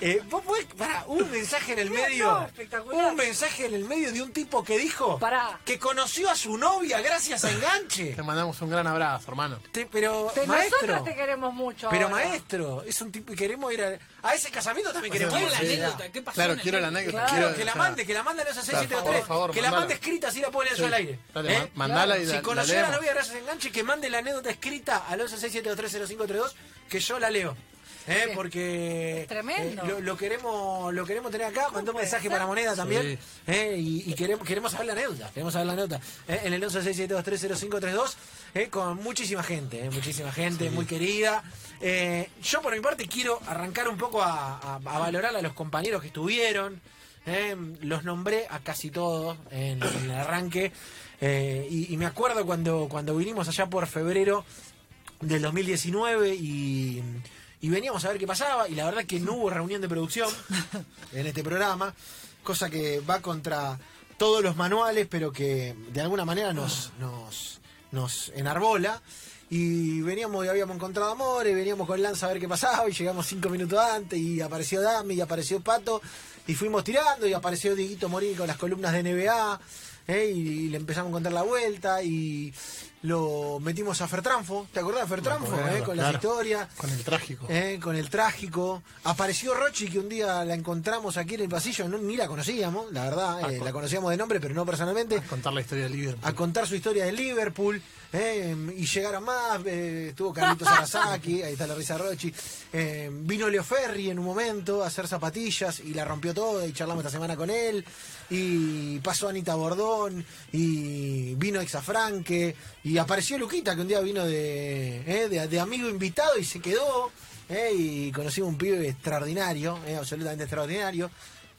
Eh, vos podés, pará, un mensaje en el medio. No, espectacular. Un mensaje en el medio de un tipo que dijo Pará. que conoció a su novia gracias a enganche. Te mandamos un gran abrazo, hermano. Te- pero, Te- maestro. nosotros te queremos mucho. Pero ahora. maestro, es un tipo y queremos ir a, a ese casamiento también queremos Quiero ir. la Sí. anécdota, ¿qué pasó? Claro, en el quiero la anécdota. Claro, quiero, Que la mande, que la mande a los 6723. por favor, que la mande escrita, así la pueden leer yo al aire. dale, ¿Eh? ma- mandala y Si la- conoció la a la novia gracias a enganche, que mande la anécdota escrita al 1167230532, que yo la leo. ¿Eh? Porque Es tremendo. eh, lo, lo queremos lo queremos tener acá mandó un mensaje para moneda también Sí. ¿eh? y, y queremos queremos saber la anécdota queremos saber la anécdota ¿eh? en el 1167230532 ¿eh? con muchísima gente ¿eh? muchísima gente muy querida Eh, yo por mi parte quiero arrancar un poco a, a- a valorar a los compañeros que estuvieron ¿eh? los nombré a casi todos en, en el arranque eh, y, y me acuerdo cuando cuando vinimos allá por febrero del 2019 y, y veníamos a ver qué pasaba y la verdad que no hubo reunión de producción en este programa, cosa que va contra todos los manuales, pero que de alguna manera nos, nos, nos enarbola. Y veníamos y habíamos encontrado amores, veníamos con Lanza a ver qué pasaba y llegamos cinco minutos antes y apareció Dami y apareció Pato y fuimos tirando y apareció Dieguito Morini con las columnas de NBA ¿eh? y, le empezamos a contar la vuelta y lo metimos a Fertranfo, ¿te acordás de Fertranfo? Acuerdo, eh? Con las claro. historias. Con el trágico. Eh, con el trágico. Apareció Rochi, que un día la encontramos aquí en el pasillo, no, ni la conocíamos, la verdad, eh, la conocíamos de nombre, pero no personalmente, Contar la historia del Liverpool. a contar su historia de Liverpool. Eh, y llegaron más, eh, estuvo Carlitos Arasaki, ahí está la risa Rochi. eh, vino Leo Ferri en un momento a hacer zapatillas y la rompió toda y charlamos esta semana con él. Y pasó Anita Bordón y vino Exafranque y apareció Luquita que un día vino de, eh, de, de amigo invitado y se quedó. eh, y conocimos un pibe extraordinario, eh, absolutamente extraordinario.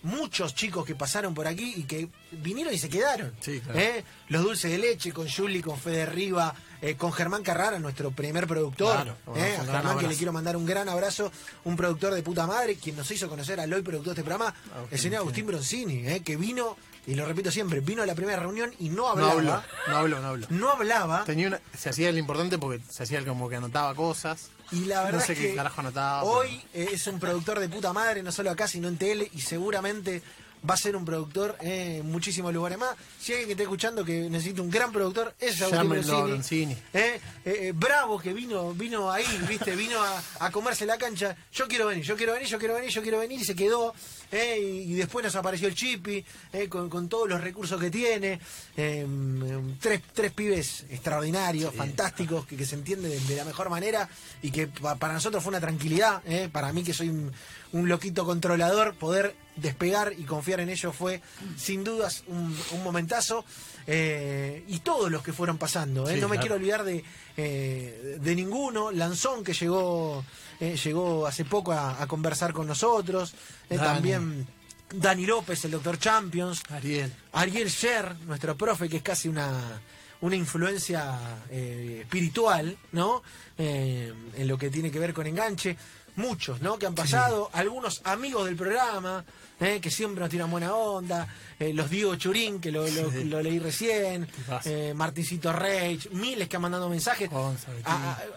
Muchos chicos que pasaron por aquí y que vinieron y se quedaron. Sí, claro. Eh, Los dulces de leche con Juli, con Fede Riva, eh, con Germán Carrara, nuestro primer productor. Claro, bueno, eh, a Germán que le quiero mandar un gran abrazo, un productor de puta madre, quien nos hizo conocer al hoy productor de este programa, Agustín, el señor Agustín Broncini, eh, que vino, y lo repito siempre, vino a la primera reunión y no No hablaba. no hablo, no hablo. No hablaba. Tenía una, se hacía el importante porque se hacía el como que anotaba cosas. Y la verdad no sé es qué que carajo anotaba. hoy es un productor de puta madre, no solo acá, sino en tele, y seguramente va a ser un productor eh, en muchísimos lugares más. Si alguien que esté escuchando que necesita un gran productor, es Agustín Broncini. Eh, eh, eh, Bravo que vino vino ahí, viste, vino a, a comerse la cancha. Yo quiero venir, yo quiero venir, yo quiero venir, yo quiero venir y se quedó. y, y después nos apareció el Chipi con, con todos los recursos que tiene. eh, em, tres, tres pibes extraordinarios, fantásticos, que, que se entiende de, de la mejor manera y que pa- para nosotros fue una tranquilidad. para mí que soy un, un loquito controlador, poder despegar y confiar en ellos fue sin dudas un, un momentazo. eh, y todos los que fueron pasando. eh, Sí, no me claro. quiero olvidar de, eh, de ninguno. Lanzón que llegó, eh, llegó hace poco a, a conversar con nosotros. eh, Dani. también Dani López, el doctor Champions. Ariel. Ariel Sher, nuestro profe, que es casi una, una influencia eh, espiritual, ¿no? En lo que tiene que ver con enganche. Muchos, ¿no? Que han pasado, algunos amigos del programa, ¿eh? que siempre nos tiran buena onda, eh, los Diego Churín, que lo, lo- Sí. lo leí recién, eh, Martincito Reich, miles que han mandado mensajes, a-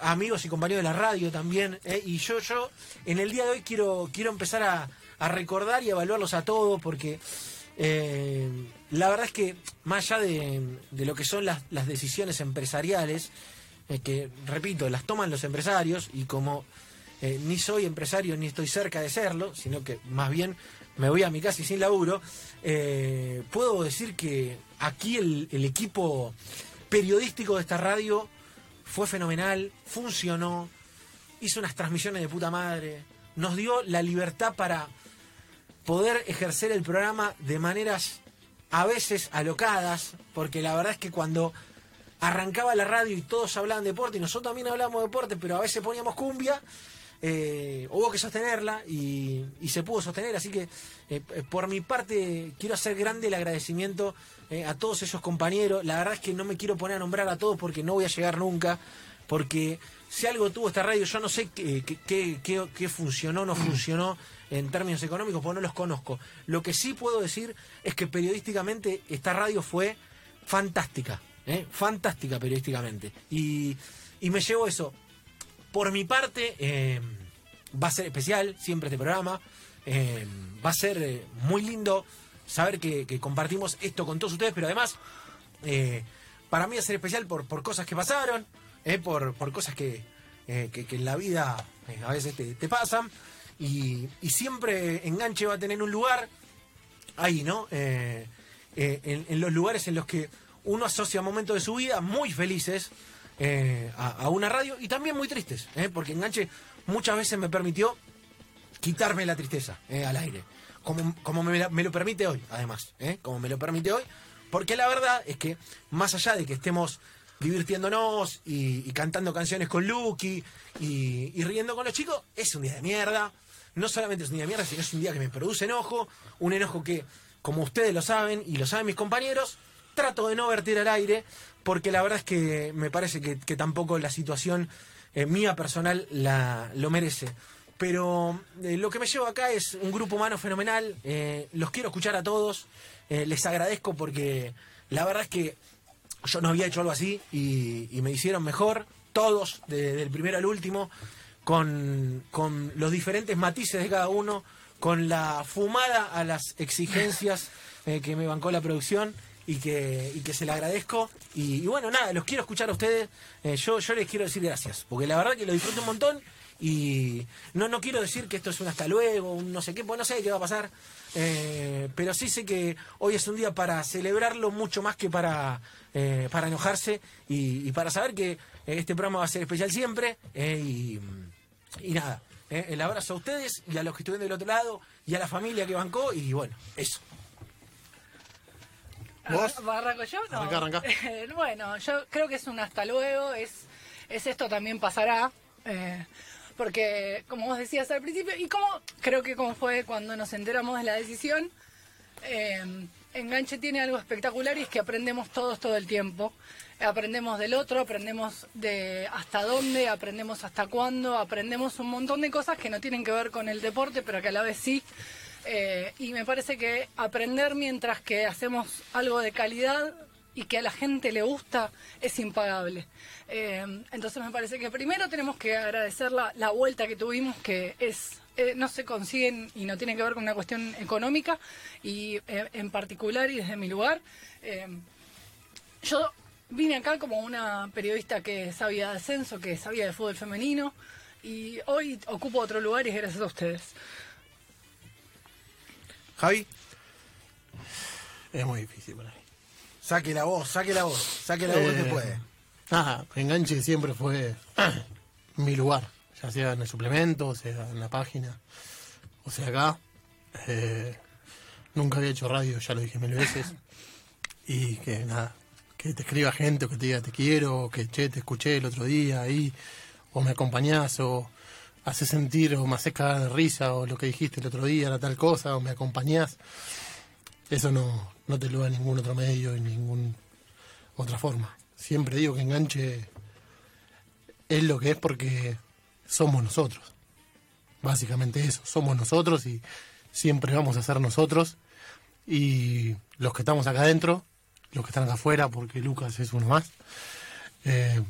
a- amigos y compañeros de la radio también, ¿eh? y yo, yo, en el día de hoy quiero, quiero empezar a, a recordar y a evaluarlos a todos, porque la verdad es que más allá de, de lo que son las, las decisiones empresariales, que repito, las toman los empresarios y como eh, ni soy empresario ni estoy cerca de serlo, sino que más bien me voy a mi casa y sin laburo, eh, puedo decir que aquí el, equipo periodístico de esta radio fue fenomenal, funcionó, hizo unas transmisiones de puta madre, nos dio la libertad para poder ejercer el programa de maneras a veces alocadas, porque la verdad es que cuando arrancaba la radio y todos hablaban de deporte, y nosotros también hablamos de deporte, pero a veces poníamos cumbia, eh, hubo que sostenerla y, y se pudo sostener, así que eh, por mi parte quiero hacer grande el agradecimiento eh, a todos esos compañeros, la verdad es que no me quiero poner a nombrar a todos porque no voy a llegar nunca, porque si algo tuvo esta radio, yo no sé qué, qué, qué- funcionó o no funcionó en términos económicos, porque no los conozco. Lo que sí puedo decir es que periodísticamente esta radio fue fantástica, ¿eh? fantástica periodísticamente. Y, y me llevo eso. Por mi parte, eh, va a ser especial siempre este programa. Eh, va a ser eh, muy lindo saber que, compartimos esto con todos ustedes, pero además, para mí va a ser especial por, cosas que pasaron, por, cosas que, en la vida a veces te, pasan, y, siempre Enganche va a tener un lugar ahí, ¿no? En los lugares en los que uno asocia momentos de su vida muy felices eh, a, a una radio y también muy tristes, eh, porque Enganche muchas veces me permitió quitarme la tristeza eh, al aire, como, como me, lo permite hoy, además, eh, como me lo permite hoy, porque la verdad es que más allá de que estemos divirtiéndonos y, y cantando canciones con Lucky y, y riendo con los chicos, es un día de mierda. No solamente es un día de mierda, sino es un día que me produce enojo, un enojo que, como ustedes lo saben y lo saben mis compañeros, trato de no vertir al aire, porque la verdad es que me parece que, que tampoco la situación eh, mía personal la, lo merece. Pero eh, lo que me llevo acá es un grupo humano fenomenal, eh, los quiero escuchar a todos, les agradezco porque la verdad es que yo no había hecho algo así y, me hicieron mejor, todos, de- del primero al último, con, con los diferentes matices de cada uno, con la fumada a las exigencias que me bancó la producción y que, y que se le agradezco. Y, bueno, nada, los quiero escuchar a ustedes. Eh, yo, yo les quiero decir gracias, porque la verdad que lo disfruto un montón. Y no, no quiero decir que esto es un hasta luego, un no sé qué, pues no sé qué va a pasar. Eh, pero sí sé que hoy es un día para celebrarlo mucho más que para, eh, para enojarse y, para saber que este programa va a ser especial siempre. eh, y, y nada, eh, el abrazo a ustedes y a los que estuvieron del otro lado y a la familia que bancó. Y bueno, eso. ¿Vos? ¿Arranco yo? No. Arrancá. Eh, bueno, yo creo que es un hasta luego, es, es esto también pasará. eh, porque, como vos decías al principio, y como creo que como fue cuando nos enteramos de la decisión, eh, Enganche tiene algo espectacular y es que aprendemos todos todo el tiempo. Aprendemos del otro, aprendemos de hasta dónde, aprendemos hasta cuándo, aprendemos un montón de cosas que no tienen que ver con el deporte, pero que a la vez sí. Eh, y me parece que aprender mientras que hacemos algo de calidad y que a la gente le gusta es impagable. Eh, entonces me parece que primero tenemos que agradecer la, la vuelta que tuvimos, que es eh, no se consiguen y no tiene que ver con una cuestión económica y en particular y desde mi lugar. yo vine acá como una periodista que sabía de ascenso, que sabía de fútbol femenino y hoy ocupo otro lugar y es gracias a ustedes. Javi, Es muy difícil para mí. saque la voz, saque la voz, saque la voz que Eh, puede. Nada, enganche siempre fue mi lugar, ya sea en el suplemento, o sea en la página, o sea acá. Eh, nunca había hecho radio, ya lo dije mil veces. Y que nada, que te escriba gente o que te diga te quiero, o que che, te escuché el otro día ahí, o me acompañás, o haces sentir, o me haces cagar de risa, o lo que dijiste el otro día era tal cosa, o me acompañás. Eso no, no te lo da ningún otro medio, en ningún otra forma. Siempre digo que enganche es lo que es porque somos nosotros. Básicamente eso, somos nosotros y siempre vamos a ser nosotros. Y los que estamos acá adentro, los que están acá afuera, porque Lucas es uno más, eh,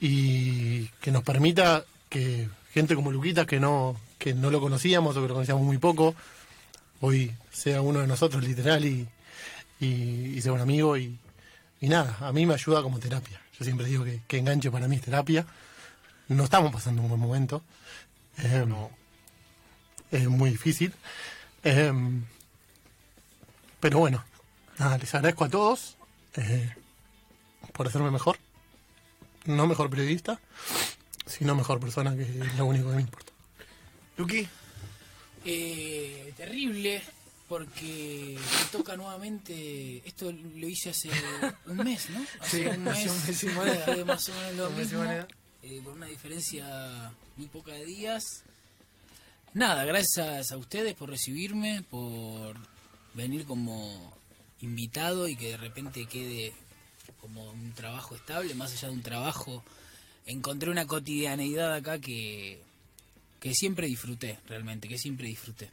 y que nos permita que gente como Luquita, que no, que no lo conocíamos o que lo conocíamos muy poco, hoy sea uno de nosotros literal y, y, y sea un amigo y, y nada, a mí me ayuda como terapia. Yo siempre digo que, que enganche para mí es terapia. No estamos pasando un buen momento. Eh, Es muy difícil. Eh, pero bueno, nada, les agradezco a todos eh, por hacerme mejor. No mejor periodista, sino mejor persona, que es lo único que me importa. Luqui, Eh, terrible, porque me toca nuevamente. Esto lo hice hace un mes, ¿no? Sí, Hace un mes. hace un mes y moneda. Fue más o menos lo Un mes y mismo, moneda. eh, por una diferencia muy poca de días. Nada, gracias a ustedes por recibirme, por venir como invitado y que de repente quede como un trabajo estable, más allá de un trabajo. Encontré una cotidianeidad acá que, que siempre disfruté, realmente, que siempre disfruté.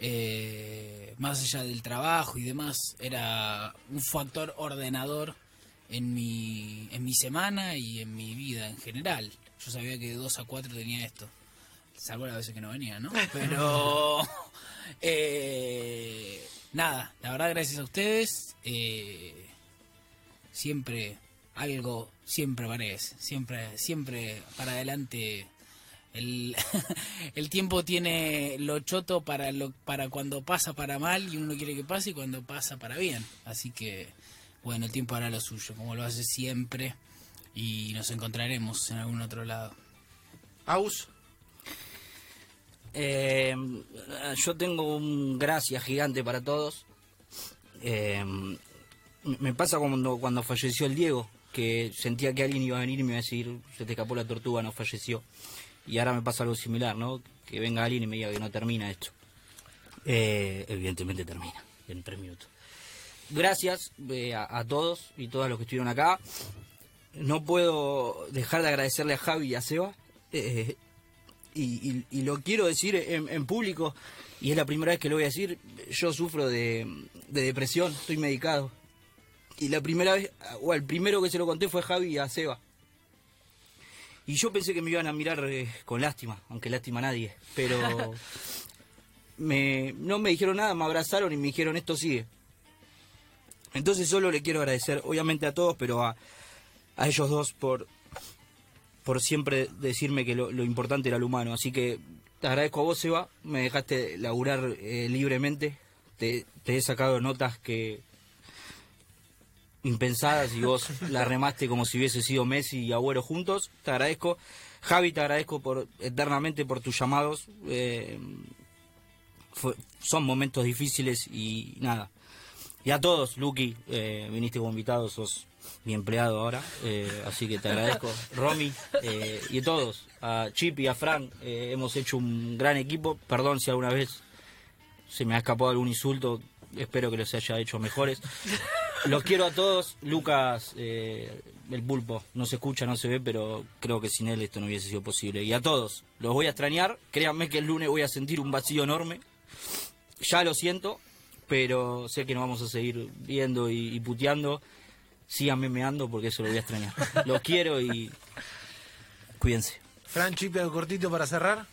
Eh, más allá del trabajo y demás, era un factor ordenador en mi, en mi semana y en mi vida en general. Yo sabía que de 2 a 4 tenía esto. salvo las veces que no venía, ¿no? Pero eh, nada, la verdad gracias a ustedes. eh, siempre algo, siempre parece, siempre, siempre para adelante. El, el tiempo tiene lo choto para lo, para cuando pasa para mal y uno quiere que pase y cuando pasa para bien. Así que bueno, el tiempo hará lo suyo, como lo hace siempre y nos encontraremos en algún otro lado. Aus. Eh, yo tengo un gracias gigante para todos. Eh, me pasa cuando, cuando falleció el Diego, que sentía que alguien iba a venir y me iba a decir, se te escapó la tortuga, no falleció. Y ahora me pasa algo similar, ¿no? Que venga alguien y me diga que no termina esto. Eh, evidentemente termina, en tres minutos. Gracias eh, a, a todos y todas los que estuvieron acá. No puedo dejar de agradecerle a Javi y a Seba. eh, y, y- y lo quiero decir en, en público, y es la primera vez que lo voy a decir, yo sufro de, de depresión, estoy medicado. Y la primera vez, o el primero que se lo conté fue Javi y a Seba. Y yo pensé que me iban a mirar eh, con lástima, aunque lástima a nadie, pero me, no me dijeron nada, me abrazaron y me dijeron esto sigue. Entonces solo le quiero agradecer, obviamente a todos, pero a, a ellos dos por, por siempre decirme que lo, lo importante era lo humano. Así que te agradezco a vos, Seba, me dejaste laburar eh, libremente, te, te he sacado notas que impensadas y vos la remaste como si hubiese sido Messi y Agüero juntos. Te agradezco. Javi, te agradezco por eternamente por tus llamados. eh, fue- son momentos difíciles y nada. Y a todos, Lucky, eh, viniste como invitado, sos mi empleado ahora, eh, así que te agradezco. Romy eh, y a todos, a Chip y a Frank, eh, hemos hecho un gran equipo. Perdón si alguna vez se me ha escapado algún insulto, espero que los haya hecho mejores. Los quiero a todos. Lucas, eh, el pulpo, no se escucha, no se ve, pero creo que sin él esto no hubiese sido posible. Y a todos, los voy a extrañar. Créanme que el lunes voy a sentir un vacío enorme. Ya lo siento, pero sé que nos vamos a seguir viendo y, y puteando. Síganme meando porque eso lo voy a extrañar. Los quiero y cuídense. Fran algo cortito para cerrar.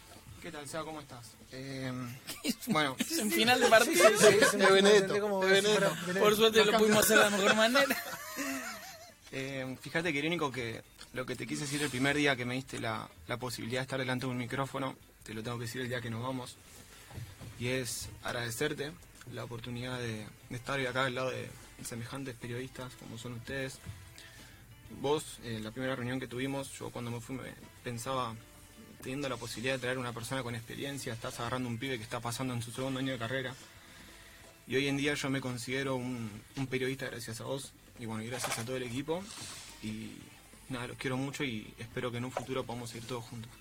¿Qué tal, Seba? ¿Cómo estás? Eh, bueno, Es un final de partido. Como es si Benedetto. Por suerte lo pudimos hacer de la mejor manera. eh, fíjate que irónico que lo que te quise decir el primer día que me diste la, la posibilidad de estar delante de un micrófono, te lo tengo que decir el día que nos vamos, y es agradecerte la oportunidad de, de estar hoy acá al lado de semejantes periodistas como son ustedes. Vos, en la primera reunión que tuvimos, yo cuando me fui me pensaba, teniendo la posibilidad de traer una persona con experiencia, estás agarrando un pibe que está pasando en su segundo año de carrera, Y hoy en día yo me considero un, un periodista gracias a vos y bueno, y gracias a todo el equipo. Y nada, los quiero mucho y espero que en un futuro podamos ir todos juntos.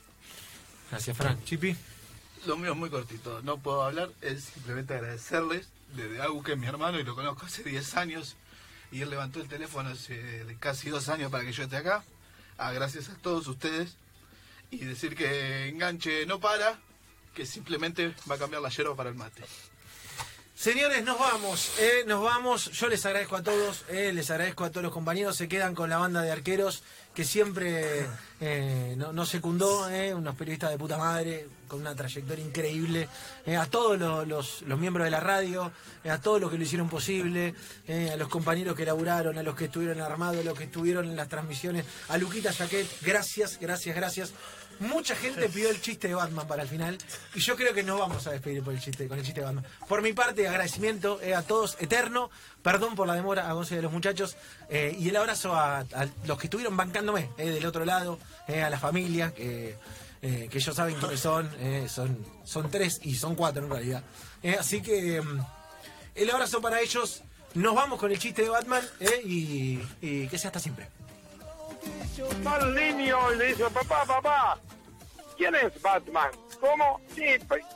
Gracias, Fran. Chipi. Lo mío es muy cortito, no puedo hablar, es simplemente agradecerles desde Agu, que es mi hermano y lo conozco hace 10 años, y él levantó el teléfono hace casi dos años para que yo esté acá. Ah, gracias a todos ustedes y decir que enganche no para, que simplemente va a cambiar la yerba para el mate. Señores, nos vamos, eh, nos vamos. Yo les agradezco a todos, eh, les agradezco a todos los compañeros. Se quedan con la banda de arqueros que siempre eh, no- nos secundó, eh, unos periodistas de puta madre, con una trayectoria increíble. A todos los, los- miembros de la radio, a todos los que lo hicieron posible, a los compañeros que laburaron, a los que estuvieron armados, a los que estuvieron en las transmisiones, a Luquita Jaquet, gracias, gracias, gracias. Mucha gente pidió el chiste de Batman para el final y yo creo que nos vamos a despedir por el chiste, con el chiste de Batman. Por mi parte, agradecimiento eh, a todos eterno, perdón por la demora a Gonce y a los muchachos eh, y el abrazo a, los que estuvieron bancándome eh, del otro lado, eh, a la familia, que, eh, ellos saben quiénes son, eh, son, son tres y son cuatro en realidad. Eh, así que mm, el abrazo para ellos, nos vamos con el chiste de Batman eh, y, y que sea hasta siempre. Va al niño y le dice, papá, papá, ¿quién es Batman? ¿Cómo? Sí,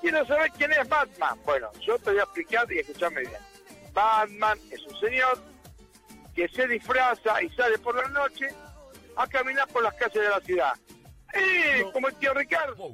quiero saber quién es Batman. Bueno, yo te voy a explicar y escuchame bien. Batman es un señor que se disfraza y sale por la noche a caminar por las calles de la ciudad. ¡Eh! Como el tío Ricardo.